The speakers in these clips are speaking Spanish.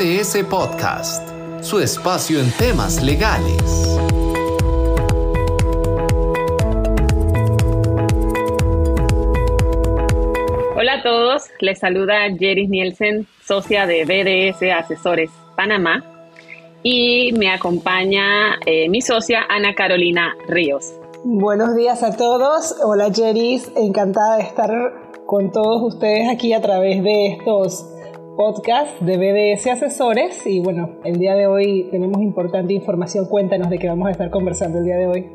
BDS Podcast, su espacio en temas legales. Hola a todos, les saluda Jeris Nielsen, socia de BDS Asesores Panamá, y me acompaña eh, mi socia Ana Carolina Ríos. Buenos días a todos, hola Jeris, encantada de estar con todos ustedes aquí a través de estos podcasts de BDS Asesores y bueno, el día de hoy tenemos importante información, cuéntanos de qué vamos a estar conversando el día de hoy.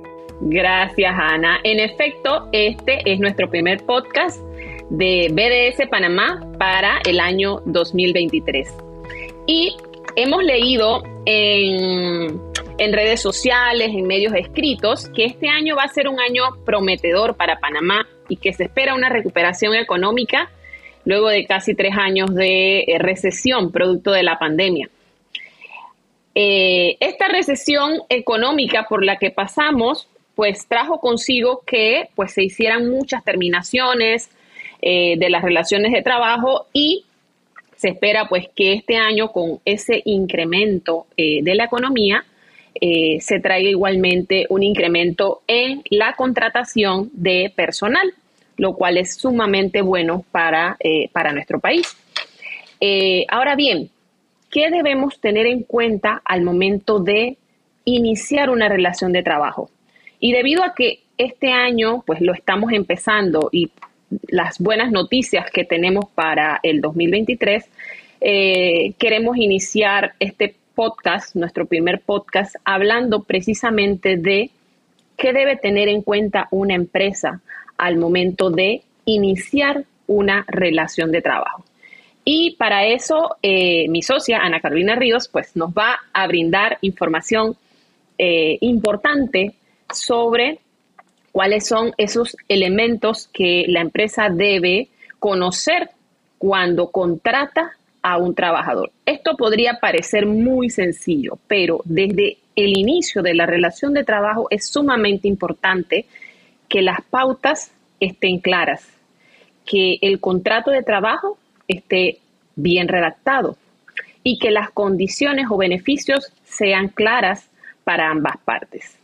Gracias Ana, en efecto este es nuestro primer podcast de BDS Panamá para el año 2023. Y hemos leído en, en, redes sociales, en medios escritos, que este año va a ser un año prometedor para Panamá y que se espera una recuperación económica luego de casi tres años de eh, recesión producto de la pandemia. Eh, esta recesión económica por la que pasamos, pues trajo consigo que pues, se hicieran muchas terminaciones, eh, de las relaciones de trabajo y se espera pues que este año con ese incremento de la economía se traiga igualmente un incremento en la contratación de personal, lo cual es sumamente bueno para, para nuestro país. ahora bien, ¿qué debemos tener en cuenta al momento de iniciar una relación de trabajo? Y debido a que este año pues lo estamos empezando y las buenas noticias que tenemos para el 2023, eh, queremos iniciar este podcast, nuestro primer podcast, hablando precisamente de qué debe tener en cuenta una empresa al momento de iniciar una relación de trabajo. Y para eso, eh, mi socia, Ana Carolina Ríos, pues nos va a brindar información eh, importante sobre cuáles son esos elementos que la empresa debe conocer cuando contrata a un trabajador. Esto podría parecer muy sencillo, pero desde el inicio de la relación de trabajo es sumamente importante que las pautas estén claras, que el contrato de trabajo esté bien redactado y que las condiciones o beneficios sean claras para ambas partes.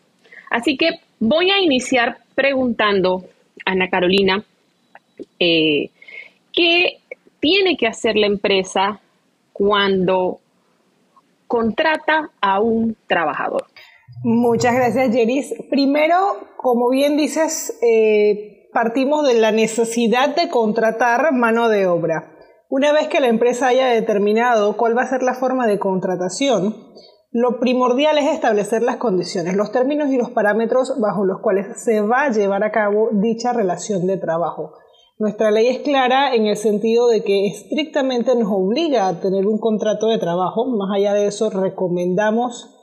Así que Voy a iniciar preguntando, Ana Carolina, eh, ¿qué tiene que hacer la empresa cuando contrata a un trabajador? Muchas gracias, Jeris. Primero, como bien dices, eh, partimos de la necesidad de contratar mano de obra. Una vez que la empresa haya determinado cuál va a ser la forma de contratación, lo primordial es establecer las condiciones, los términos y los parámetros bajo los cuales se va a llevar a cabo dicha relación de trabajo. Nuestra ley es clara en el sentido de que estrictamente nos obliga a tener un contrato de trabajo. Más allá de eso, recomendamos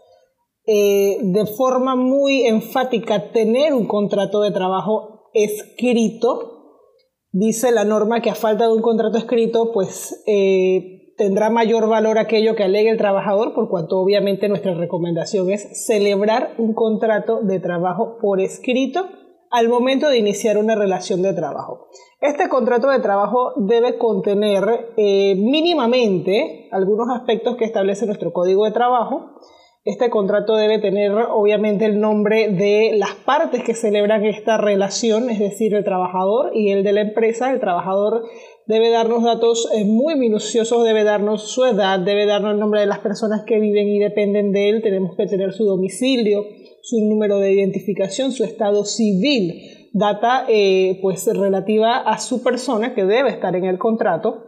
eh, de forma muy enfática tener un contrato de trabajo escrito. Dice la norma que a falta de un contrato escrito, pues eh, tendrá mayor valor aquello que alegue el trabajador, por cuanto obviamente nuestra recomendación es celebrar un contrato de trabajo por escrito al momento de iniciar una relación de trabajo. Este contrato de trabajo debe contener eh, mínimamente algunos aspectos que establece nuestro código de trabajo. Este contrato debe tener obviamente el nombre de las partes que celebran esta relación, es decir, el trabajador y el de la empresa. El trabajador debe darnos datos eh, muy minuciosos, debe darnos su edad, debe darnos el nombre de las personas que viven y dependen de él, tenemos que tener su domicilio, su número de identificación, su estado civil, data eh, pues relativa a su persona que debe estar en el contrato.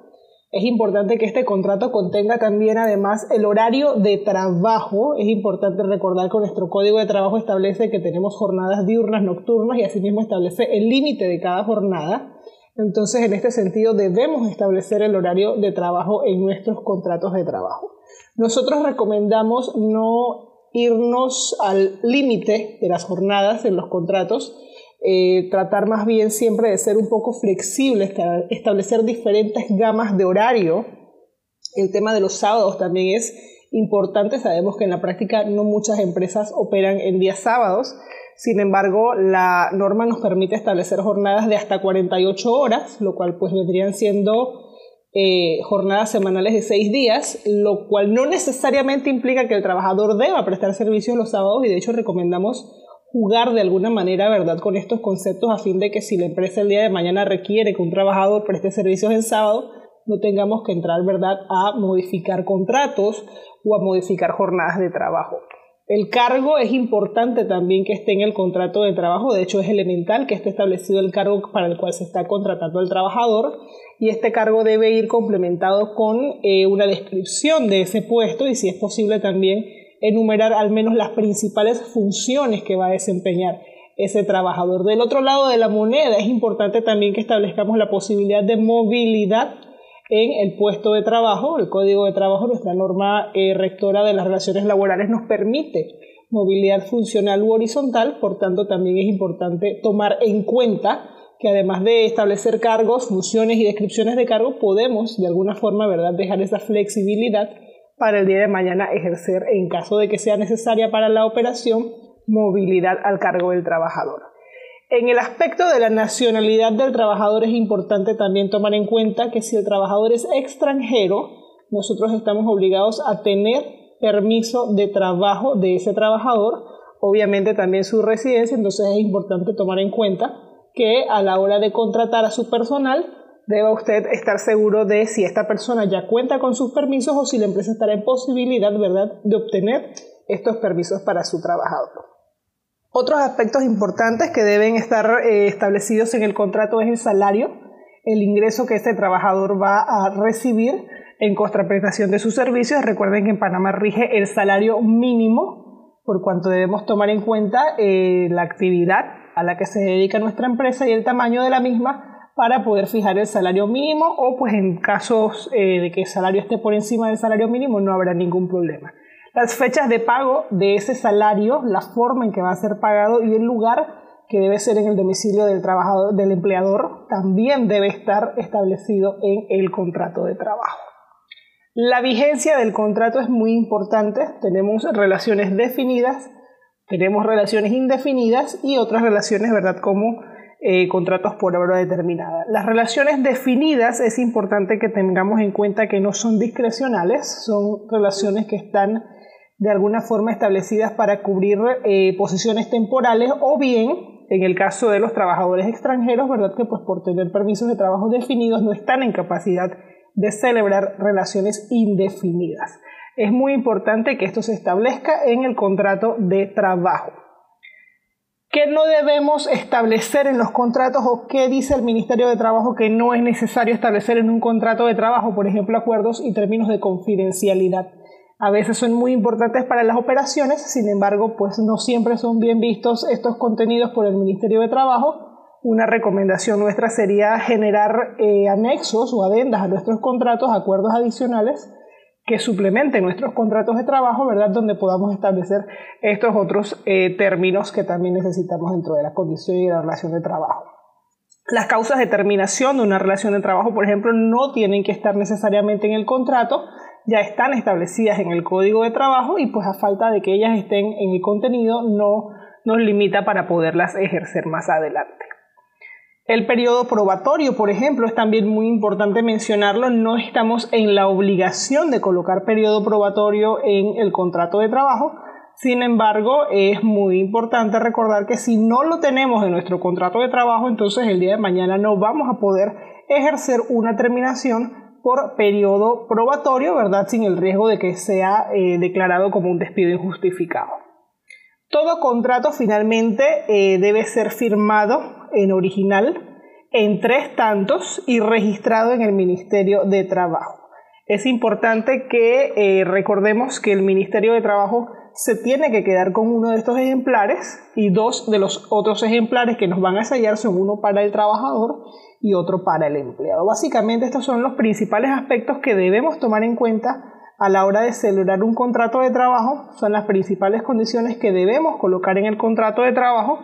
Es importante que este contrato contenga también además el horario de trabajo. Es importante recordar que nuestro código de trabajo establece que tenemos jornadas diurnas, nocturnas y asimismo establece el límite de cada jornada. Entonces, en este sentido, debemos establecer el horario de trabajo en nuestros contratos de trabajo. Nosotros recomendamos no irnos al límite de las jornadas en los contratos, eh, tratar más bien siempre de ser un poco flexibles, establecer diferentes gamas de horario. El tema de los sábados también es importante. Sabemos que en la práctica no muchas empresas operan en días sábados. Sin embargo, la norma nos permite establecer jornadas de hasta 48 horas, lo cual pues vendrían siendo eh, jornadas semanales de seis días, lo cual no necesariamente implica que el trabajador deba prestar servicios los sábados y de hecho recomendamos jugar de alguna manera, ¿verdad?, con estos conceptos a fin de que si la empresa el día de mañana requiere que un trabajador preste servicios en sábado, no tengamos que entrar, ¿verdad?, a modificar contratos o a modificar jornadas de trabajo. El cargo es importante también que esté en el contrato de trabajo, de hecho es elemental que esté establecido el cargo para el cual se está contratando el trabajador y este cargo debe ir complementado con eh, una descripción de ese puesto y si es posible también enumerar al menos las principales funciones que va a desempeñar ese trabajador. Del otro lado de la moneda es importante también que establezcamos la posibilidad de movilidad en el puesto de trabajo. El Código de Trabajo, nuestra norma eh, rectora de las relaciones laborales, nos permite movilidad funcional u horizontal, por tanto también es importante tomar en cuenta que además de establecer cargos, funciones y descripciones de cargo, podemos de alguna forma ¿verdad? dejar esa flexibilidad para el día de mañana ejercer, en caso de que sea necesaria para la operación, movilidad al cargo del trabajador. En el aspecto de la nacionalidad del trabajador es importante también tomar en cuenta que si el trabajador es extranjero, nosotros estamos obligados a tener permiso de trabajo de ese trabajador, obviamente también su residencia, entonces es importante tomar en cuenta que a la hora de contratar a su personal deba usted estar seguro de si esta persona ya cuenta con sus permisos o si la empresa estará en posibilidad, ¿verdad?, de obtener estos permisos para su trabajador. Otros aspectos importantes que deben estar eh, establecidos en el contrato es el salario, el ingreso que este trabajador va a recibir en contraprestación de sus servicios. Recuerden que en Panamá rige el salario mínimo, por cuanto debemos tomar en cuenta eh, la actividad a la que se dedica nuestra empresa y el tamaño de la misma para poder fijar el salario mínimo o pues en casos eh, de que el salario esté por encima del salario mínimo no habrá ningún problema las fechas de pago de ese salario, la forma en que va a ser pagado y el lugar que debe ser en el domicilio del trabajador, del empleador, también debe estar establecido en el contrato de trabajo. La vigencia del contrato es muy importante. Tenemos relaciones definidas, tenemos relaciones indefinidas y otras relaciones, ¿verdad? Como eh, contratos por obra determinada. Las relaciones definidas es importante que tengamos en cuenta que no son discrecionales, son relaciones que están de alguna forma establecidas para cubrir eh, posiciones temporales o bien, en el caso de los trabajadores extranjeros, ¿verdad? Que pues por tener permisos de trabajo definidos no están en capacidad de celebrar relaciones indefinidas. Es muy importante que esto se establezca en el contrato de trabajo. ¿Qué no debemos establecer en los contratos o qué dice el Ministerio de Trabajo que no es necesario establecer en un contrato de trabajo? Por ejemplo, acuerdos y términos de confidencialidad a veces son muy importantes para las operaciones, sin embargo, pues no siempre son bien vistos estos contenidos por el Ministerio de Trabajo. Una recomendación nuestra sería generar eh, anexos o adendas a nuestros contratos, acuerdos adicionales que suplementen nuestros contratos de trabajo, ¿verdad? Donde podamos establecer estos otros eh, términos que también necesitamos dentro de la condición y la relación de trabajo. Las causas de terminación de una relación de trabajo, por ejemplo, no tienen que estar necesariamente en el contrato, ya están establecidas en el código de trabajo y pues a falta de que ellas estén en el contenido no nos limita para poderlas ejercer más adelante. El periodo probatorio, por ejemplo, es también muy importante mencionarlo. No estamos en la obligación de colocar periodo probatorio en el contrato de trabajo. Sin embargo, es muy importante recordar que si no lo tenemos en nuestro contrato de trabajo, entonces el día de mañana no vamos a poder ejercer una terminación por periodo probatorio, ¿verdad? Sin el riesgo de que sea eh, declarado como un despido injustificado. Todo contrato finalmente eh, debe ser firmado en original en tres tantos y registrado en el Ministerio de Trabajo. Es importante que eh, recordemos que el Ministerio de Trabajo se tiene que quedar con uno de estos ejemplares y dos de los otros ejemplares que nos van a sellar son uno para el trabajador y otro para el empleado. Básicamente estos son los principales aspectos que debemos tomar en cuenta a la hora de celebrar un contrato de trabajo, son las principales condiciones que debemos colocar en el contrato de trabajo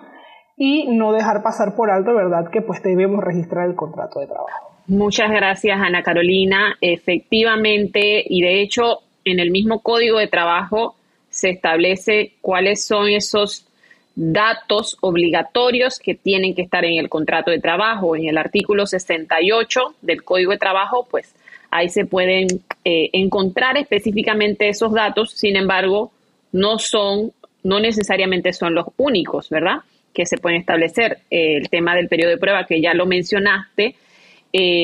y no dejar pasar por alto, ¿verdad? Que pues debemos registrar el contrato de trabajo. Muchas gracias, Ana Carolina. Efectivamente, y de hecho, en el mismo código de trabajo se establece cuáles son esos datos obligatorios que tienen que estar en el contrato de trabajo. En el artículo 68 del Código de Trabajo, pues ahí se pueden eh, encontrar específicamente esos datos, sin embargo, no son, no necesariamente son los únicos, ¿verdad? Que se pueden establecer. el tema del periodo de prueba, que ya lo mencionaste,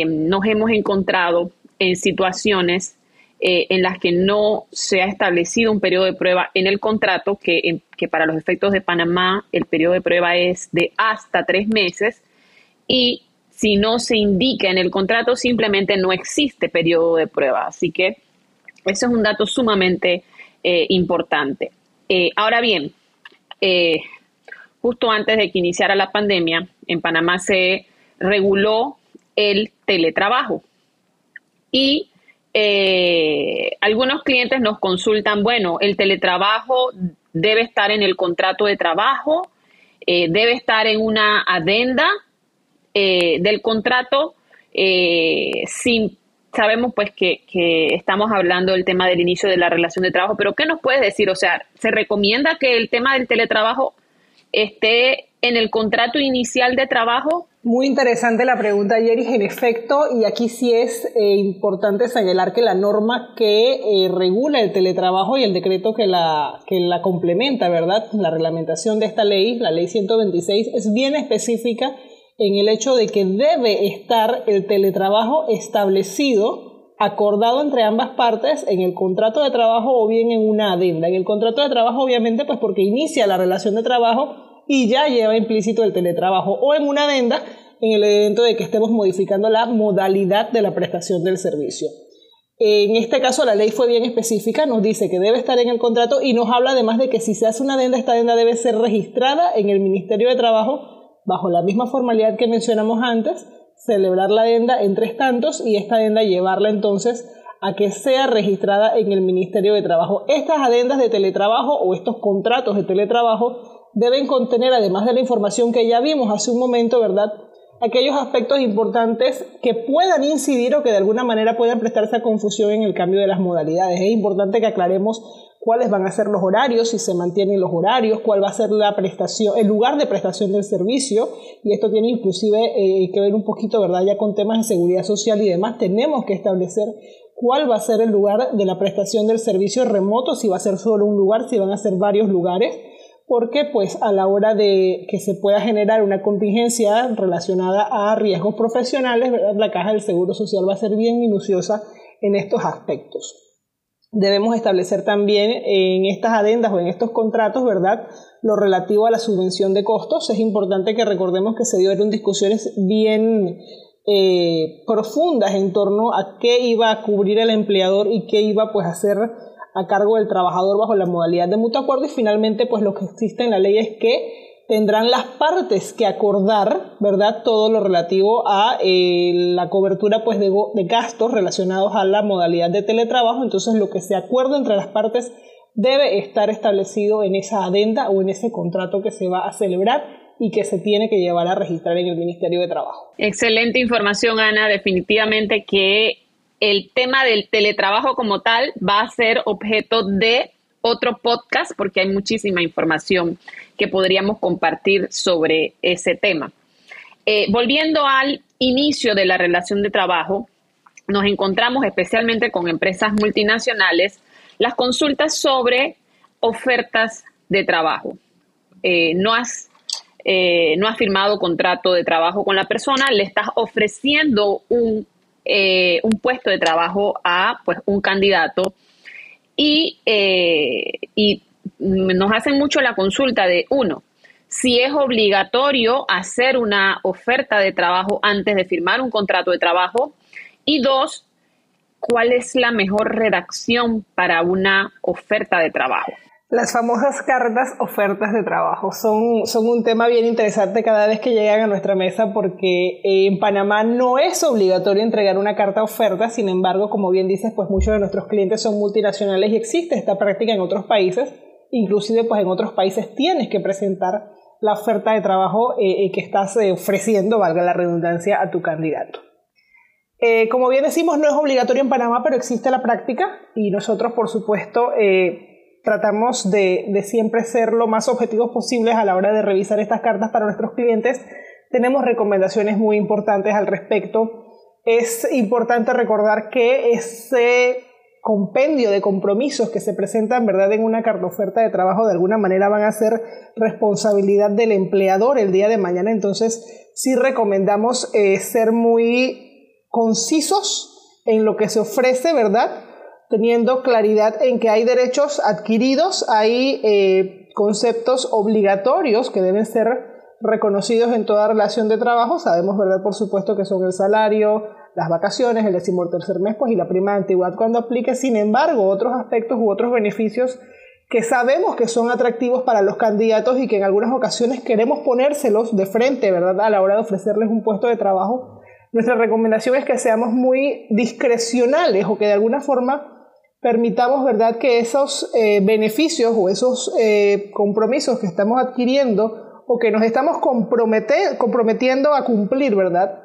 nos hemos encontrado en situaciones eh, en las que no se ha establecido un periodo de prueba en el contrato, que, que para los efectos de Panamá el periodo de prueba es de hasta tres meses, y si no se indica en el contrato, simplemente no existe periodo de prueba. Así que eso es un dato sumamente eh, importante. Eh, ahora bien, justo antes de que iniciara la pandemia, en Panamá se reguló el teletrabajo. Y eh, algunos clientes nos consultan, bueno, el teletrabajo debe estar en el contrato de trabajo, eh, debe estar en una adenda eh, del contrato, sin, sabemos pues que, que, estamos hablando del tema del inicio de la relación de trabajo, pero ¿qué nos puedes decir? O sea, ¿se recomienda que el tema del teletrabajo esté en el contrato inicial de trabajo muy interesante la pregunta, Yeris, en efecto, y aquí sí es eh, importante señalar que la norma que eh, regula el teletrabajo y el decreto que la, que la complementa, ¿verdad? La reglamentación de esta ley, la ley 126, es bien específica en el hecho de que debe estar el teletrabajo establecido, acordado entre ambas partes en el contrato de trabajo o bien en una adenda. En el contrato de trabajo, obviamente, pues porque inicia la relación de trabajo y ya lleva implícito el teletrabajo o en una adenda en el evento de que estemos modificando la modalidad de la prestación del servicio. En este caso la ley fue bien específica, nos dice que debe estar en el contrato y nos habla además de que si se hace una adenda, esta adenda debe ser registrada en el Ministerio de Trabajo bajo la misma formalidad que mencionamos antes, celebrar la adenda en tres tantos y esta adenda llevarla entonces a que sea registrada en el Ministerio de Trabajo. Estas adendas de teletrabajo o estos contratos de teletrabajo deben contener, además de la información que ya vimos hace un momento, ¿verdad? Aquellos aspectos importantes que puedan incidir o que de alguna manera puedan prestarse a confusión en el cambio de las modalidades. Es importante que aclaremos cuáles van a ser los horarios, si se mantienen los horarios, cuál va a ser la prestación, el lugar de prestación del servicio, y esto tiene inclusive eh, que ver un poquito, ¿verdad? Ya con temas de seguridad social y demás, tenemos que establecer cuál va a ser el lugar de la prestación del servicio remoto, si va a ser solo un lugar, si van a ser varios lugares porque pues a la hora de que se pueda generar una contingencia relacionada a riesgos profesionales, la caja del Seguro Social va a ser bien minuciosa en estos aspectos. Debemos establecer también en estas adendas o en estos contratos, ¿verdad?, lo relativo a la subvención de costos. Es importante que recordemos que se dieron discusiones bien eh, profundas en torno a qué iba a cubrir el empleador y qué iba pues a hacer a cargo del trabajador bajo la modalidad de mutuo acuerdo y finalmente pues lo que existe en la ley es que tendrán las partes que acordar, ¿verdad? Todo lo relativo a eh, la cobertura pues de, de, gastos relacionados a la modalidad de teletrabajo, entonces lo que se acuerda entre las partes debe estar establecido en esa adenda o en ese contrato que se va a celebrar y que se tiene que llevar a registrar en el Ministerio de Trabajo. Excelente información, Ana. Definitivamente que el tema del teletrabajo como tal va a ser objeto de otro podcast porque hay muchísima información que podríamos compartir sobre ese tema. Eh, volviendo al inicio de la relación de trabajo, nos encontramos especialmente con empresas multinacionales las consultas sobre ofertas de trabajo. Eh, no has eh, no has firmado contrato de trabajo con la persona, le estás ofreciendo un eh, un puesto de trabajo a pues, un candidato y, eh, y nos hacen mucho la consulta de uno, si es obligatorio hacer una oferta de trabajo antes de firmar un contrato de trabajo y dos, cuál es la mejor redacción para una oferta de trabajo. Las famosas cartas ofertas de trabajo son, son un tema bien interesante cada vez que llegan a nuestra mesa porque eh, en Panamá no es obligatorio entregar una carta oferta, sin embargo, como bien dices, pues muchos de nuestros clientes son multinacionales y existe esta práctica en otros países, inclusive pues en otros países tienes que presentar la oferta de trabajo eh, eh, que estás ofreciendo, valga la redundancia, a tu candidato. como bien decimos, no es obligatorio en Panamá, pero existe la práctica y nosotros, por supuesto, tratamos de, siempre ser lo más objetivos posibles a la hora de revisar estas cartas para nuestros clientes. Tenemos recomendaciones muy importantes al respecto. es importante recordar que ese compendio de compromisos que se presentan ¿verdad? en una carta oferta de trabajo de alguna manera van a ser responsabilidad del empleador el día de mañana. Entonces, sí recomendamos eh, ser muy concisos en lo que se ofrece, ¿verdad? Teniendo claridad en que hay derechos adquiridos, hay eh, conceptos obligatorios que deben ser reconocidos en toda relación de trabajo. Sabemos, ¿verdad? Por supuesto que son el salario, las vacaciones, el decimotercer mes, pues y la prima de antigüedad cuando aplique. Sin embargo, otros aspectos u otros beneficios que sabemos que son atractivos para los candidatos y que en algunas ocasiones queremos ponérselos de frente, ¿verdad? A la hora de ofrecerles un puesto de trabajo. Nuestra recomendación es que seamos muy discrecionales o que de alguna forma permitamos, ¿verdad?, que esos eh, beneficios o esos eh, compromisos que estamos adquiriendo o que nos estamos comprometiendo a cumplir, ¿verdad?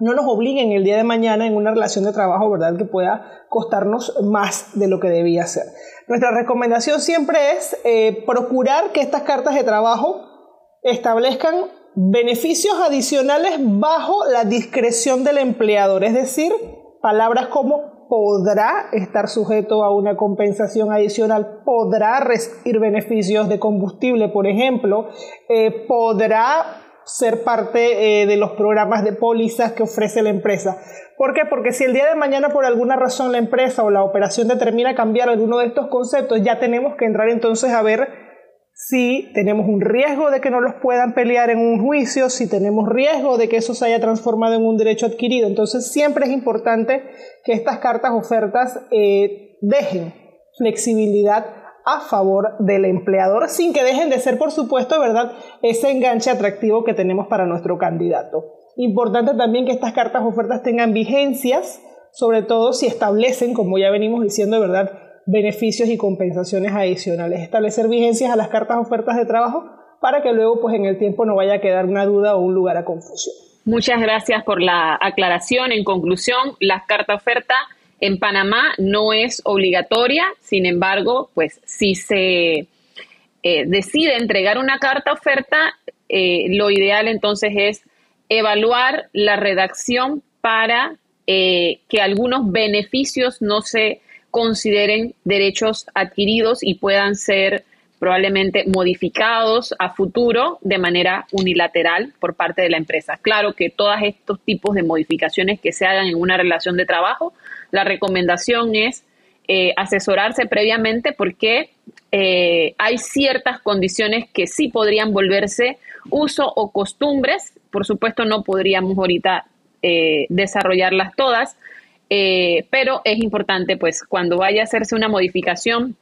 no nos obliguen el día de mañana en una relación de trabajo, ¿verdad? Que pueda costarnos más de lo que debía ser. Nuestra recomendación siempre es eh, procurar que estas cartas de trabajo establezcan beneficios adicionales bajo la discreción del empleador, es decir, palabras como podrá estar sujeto a una compensación adicional, podrá recibir beneficios de combustible, por ejemplo, eh, podrá ser parte eh, de los programas de pólizas que ofrece la empresa. ¿Por qué? Porque si el día de mañana por alguna razón la empresa o la operación determina cambiar alguno de estos conceptos, ya tenemos que entrar entonces a ver si tenemos un riesgo de que no los puedan pelear en un juicio, si tenemos riesgo de que eso se haya transformado en un derecho adquirido. Entonces siempre es importante que estas cartas ofertas eh, dejen flexibilidad a favor del empleador sin que dejen de ser, por supuesto, ¿verdad?, ese enganche atractivo que tenemos para nuestro candidato. Importante también que estas cartas ofertas tengan vigencias, sobre todo si establecen, como ya venimos diciendo, ¿verdad?, beneficios y compensaciones adicionales. Establecer vigencias a las cartas ofertas de trabajo para que luego, pues en el tiempo no vaya a quedar una duda o un lugar a confusión. Muchas gracias por la aclaración. En conclusión, las cartas ofertas en Panamá no es obligatoria, sin embargo, pues si se eh, decide entregar una carta oferta, eh, lo ideal entonces es evaluar la redacción para eh, que algunos beneficios no se consideren derechos adquiridos y puedan ser probablemente modificados a futuro de manera unilateral por parte de la empresa. Claro que todos estos tipos de modificaciones que se hagan en una relación de trabajo la recomendación es eh, asesorarse previamente porque eh, hay ciertas condiciones que sí podrían volverse uso o costumbres. Por supuesto, no podríamos ahorita eh, desarrollarlas todas, pero es importante, pues, cuando vaya a hacerse una modificación,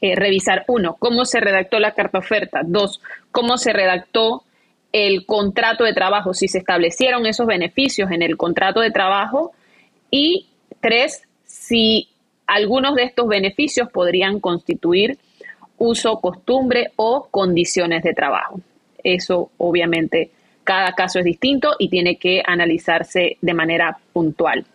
revisar, uno, cómo se redactó la carta oferta, dos, cómo se redactó el contrato de trabajo, si se establecieron esos beneficios en el contrato de trabajo y Tres, si algunos de estos beneficios podrían constituir uso, costumbre o condiciones de trabajo. Eso obviamente cada caso es distinto y tiene que analizarse de manera puntual.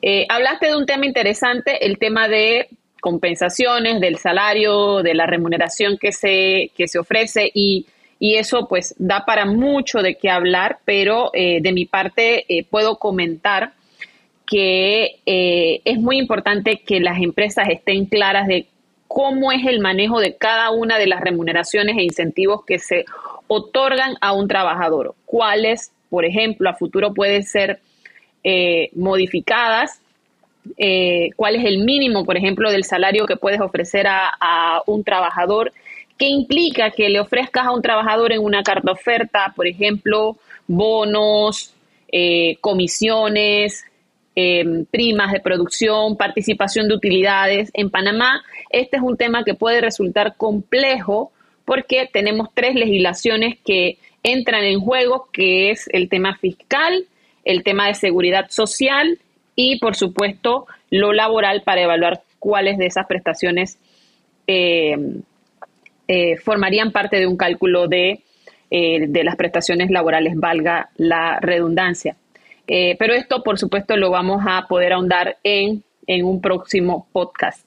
Eh, hablaste de un tema interesante, el tema de compensaciones, del salario, de la remuneración que se, que se ofrece y, eso pues da para mucho de qué hablar, pero eh, de mi parte eh, puedo comentar que es muy importante que las empresas estén claras de cómo es el manejo de cada una de las remuneraciones e incentivos que se otorgan a un trabajador. Cuáles, por ejemplo, a futuro pueden ser eh, modificadas. Eh, cuál es el mínimo, por ejemplo, del salario que puedes ofrecer a, un trabajador, qué implica que le ofrezcas a un trabajador en una carta oferta, por ejemplo, bonos, comisiones, Em, primas de producción, participación de utilidades. En Panamá, este es un tema que puede resultar complejo porque tenemos tres legislaciones que entran en juego, que es el tema fiscal, el tema de seguridad social y, por supuesto, lo laboral para evaluar cuáles de esas prestaciones em, eh, formarían parte de un cálculo de, eh, de las prestaciones laborales, valga la redundancia. Eh, pero esto, por supuesto, lo vamos a poder ahondar en, en un próximo podcast.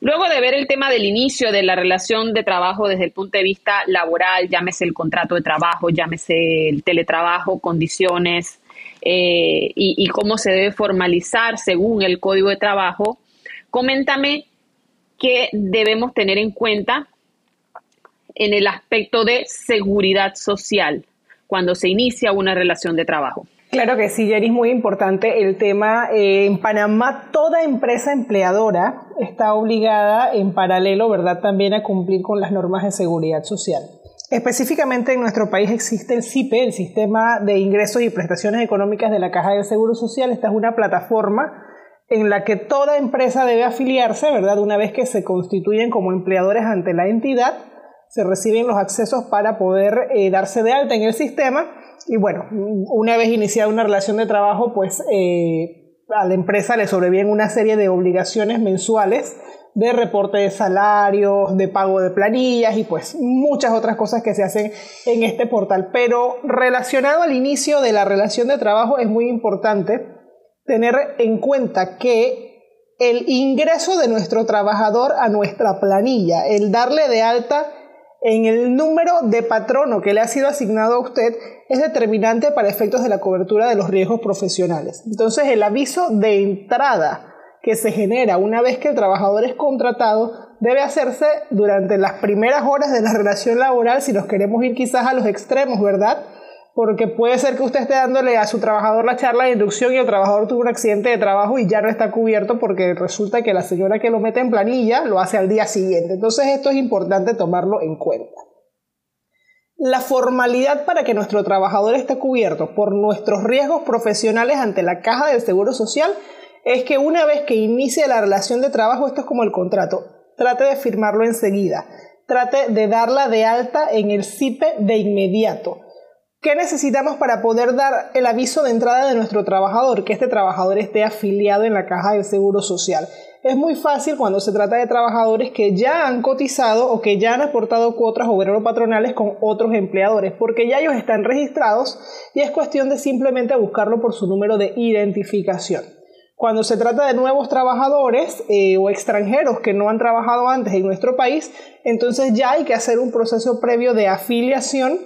Luego de ver el tema del inicio de la relación de trabajo desde el punto de vista laboral, llámese el contrato de trabajo, llámese el teletrabajo, condiciones, eh, y, cómo se debe formalizar según el Código de Trabajo, coméntame qué debemos tener en cuenta en el aspecto de seguridad social cuando se inicia una relación de trabajo. Claro que sí, Jerry, es muy importante el tema. Eh, en Panamá, toda empresa empleadora está obligada en paralelo, ¿verdad?, también a cumplir con las normas de seguridad social. Específicamente en nuestro país existe el CIPE, el Sistema de Ingresos y Prestaciones Económicas de la Caja del Seguro Social. Esta es una plataforma en la que toda empresa debe afiliarse, ¿verdad? Una vez que se constituyen como empleadores ante la entidad, se reciben los accesos para poder eh, darse de alta en el sistema y bueno, una vez iniciada una relación de trabajo, pues eh, a la empresa le sobrevienen una serie de obligaciones mensuales de reporte de salarios, de pago de planillas y pues muchas otras cosas que se hacen en este portal. Pero relacionado al inicio de la relación de trabajo es muy importante tener en cuenta que el ingreso de nuestro trabajador a nuestra planilla, el darle de alta en el número de patrono que le ha sido asignado a usted es determinante para efectos de la cobertura de los riesgos profesionales. Entonces, el aviso de entrada que se genera una vez que el trabajador es contratado debe hacerse durante las primeras horas de la relación laboral si nos queremos ir quizás a los extremos, ¿verdad? porque puede ser que usted esté dándole a su trabajador la charla de inducción y el trabajador tuvo un accidente de trabajo y ya no está cubierto porque resulta que la señora que lo mete en planilla lo hace al día siguiente. Entonces esto es importante tomarlo en cuenta. La formalidad para que nuestro trabajador esté cubierto por nuestros riesgos profesionales ante la caja del Seguro Social es que una vez que inicie la relación de trabajo, esto es como el contrato, trate de firmarlo enseguida, trate de darla de alta en el CIPE de inmediato ¿Qué necesitamos para poder dar el aviso de entrada de nuestro trabajador? Que este trabajador esté afiliado en la caja del Seguro Social. Es muy fácil cuando se trata de trabajadores que ya han cotizado o que ya han aportado cuotas obreros patronales con otros empleadores, porque ya ellos están registrados y es cuestión de simplemente buscarlo por su número de identificación. Cuando se trata de nuevos trabajadores eh, o extranjeros que no han trabajado antes en nuestro país, entonces ya hay que hacer un proceso previo de afiliación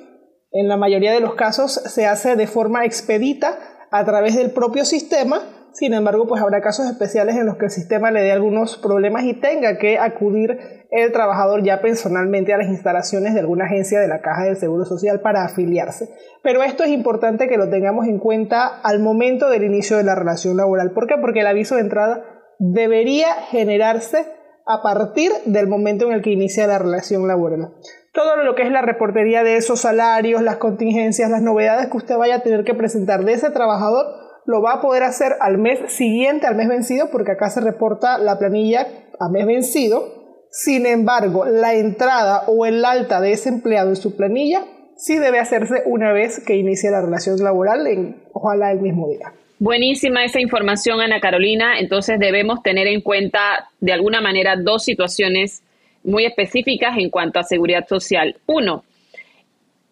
en la mayoría de los casos se hace de forma expedita a través del propio sistema. Sin embargo, pues habrá casos especiales en los que el sistema le dé algunos problemas y tenga que acudir el trabajador ya personalmente a las instalaciones de alguna agencia de la Caja del Seguro Social para afiliarse. Pero esto es importante que lo tengamos en cuenta al momento del inicio de la relación laboral. ¿Por qué? Porque el aviso de entrada debería generarse a partir del momento en el que inicia la relación laboral todo lo que es la reportería de esos salarios, las contingencias, las novedades que usted vaya a tener que presentar de ese trabajador, lo va a poder hacer al mes siguiente, al mes vencido, porque acá se reporta la planilla a mes vencido. Sin embargo, la entrada o el alta de ese empleado en su planilla sí debe hacerse una vez que inicie la relación laboral, en, ojalá el mismo día. Buenísima esa información, Ana Carolina. Entonces debemos tener en cuenta de alguna manera dos situaciones muy específicas en cuanto a seguridad social. Uno,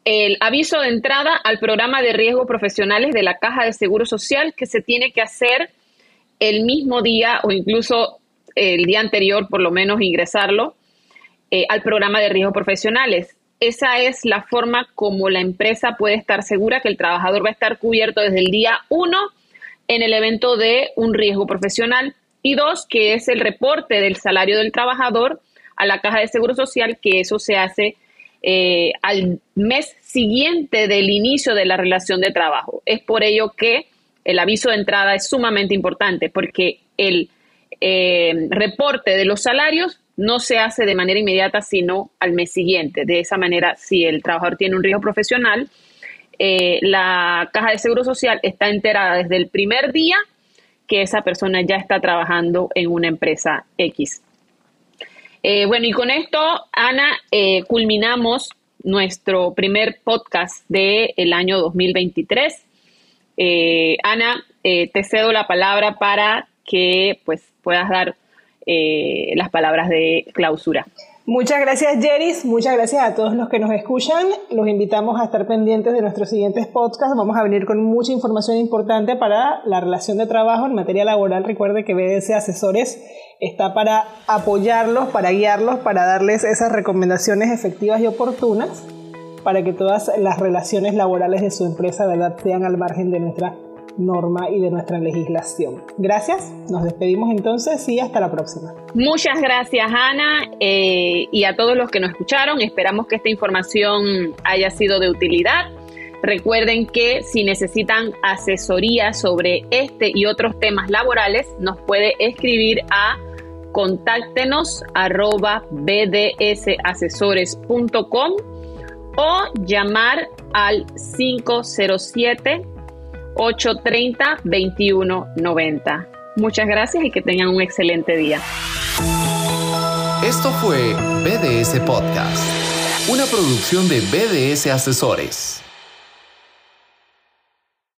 el aviso de entrada al programa de riesgos profesionales de la Caja de Seguro Social que se tiene que hacer el mismo día o incluso el día anterior, por lo menos ingresarlo eh, al programa de riesgos profesionales. Esa es la forma como la empresa puede estar segura que el trabajador va a estar cubierto desde el día uno en el evento de un riesgo profesional. Y dos, que es el reporte del salario del trabajador a la caja de seguro social, que eso se hace eh, al mes siguiente del inicio de la relación de trabajo. Es por ello que el aviso de entrada es sumamente importante, porque el eh, reporte de los salarios no se hace de manera inmediata, sino al mes siguiente. De esa manera, si el trabajador tiene un riesgo profesional, eh, la caja de seguro social está enterada desde el primer día que esa persona ya está trabajando en una empresa X. Eh, bueno, y con esto, Ana, eh, culminamos nuestro primer podcast del el año 2023. Eh, Ana, te cedo la palabra para que pues, puedas dar las palabras de clausura. Muchas gracias, Jeris. Muchas gracias a todos los que nos escuchan. Los invitamos a estar pendientes de nuestros siguientes podcasts. Vamos a venir con mucha información importante para la relación de trabajo en materia laboral. Recuerde que BDS Asesores está para apoyarlos, para guiarlos, para darles esas recomendaciones efectivas y oportunas para que todas las relaciones laborales de su empresa ¿verdad? sean al margen de nuestra norma y de nuestra legislación. Gracias, nos despedimos entonces y hasta la próxima. Muchas gracias Ana eh, y a todos los que nos escucharon. Esperamos que esta información haya sido de utilidad. Recuerden que si necesitan asesoría sobre este y otros temas laborales, nos puede escribir a contáctenos arroba bdsasesores.com o llamar al 507 830 2190. Muchas gracias y que tengan un excelente día. Esto fue BDS Podcast, una producción de BDS Asesores.